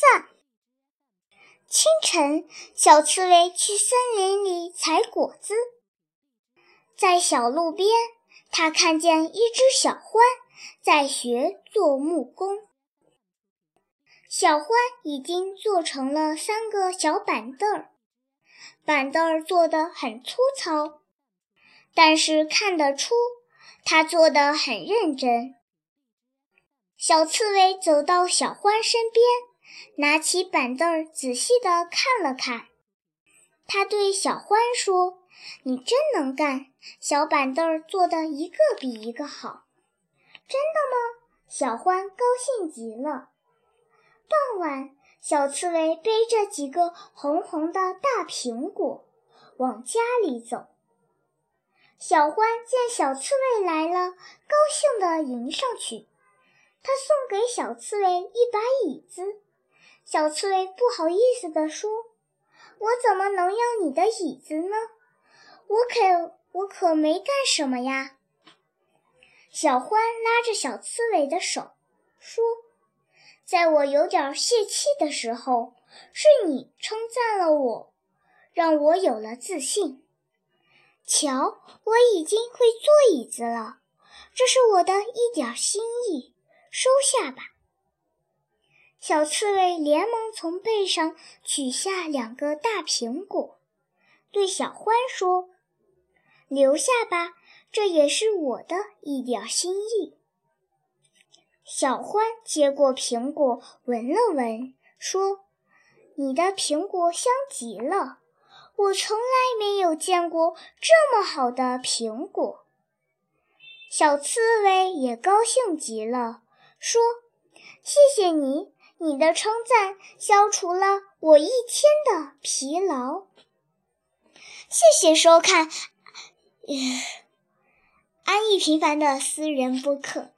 赞。清晨，小刺猬去森林里采果子，在小路边，它看见一只小獾在学做木工。小獾已经做成了三个小板凳儿，板凳儿做的很粗糙，但是看得出它做得很认真。小刺猬走到小獾身边。拿起板凳儿，仔细地看了看。他对小獾说：“你真能干，小板凳儿做的一个比一个好。”真的吗？小獾高兴极了。傍晚，小刺猬背着几个红红的大苹果往家里走。小獾见小刺猬来了，高兴地迎上去。他送给小刺猬一把椅子。小刺猬不好意思地说：“我怎么能要你的椅子呢？我可我可没干什么呀。”小獾拉着小刺猬的手说：“在我有点泄气的时候，是你称赞了我，让我有了自信。瞧，我已经会坐椅子了，这是我的一点心意，收下吧。”小刺猬连忙从背上取下两个大苹果，对小獾说：“留下吧，这也是我的一点心意。”小獾接过苹果，闻了闻，说：“你的苹果香极了，我从来没有见过这么好的苹果。”小刺猬也高兴极了，说：“谢谢你。”你的称赞消除了我一天的疲劳。谢谢收看，安逸平凡的私人播客。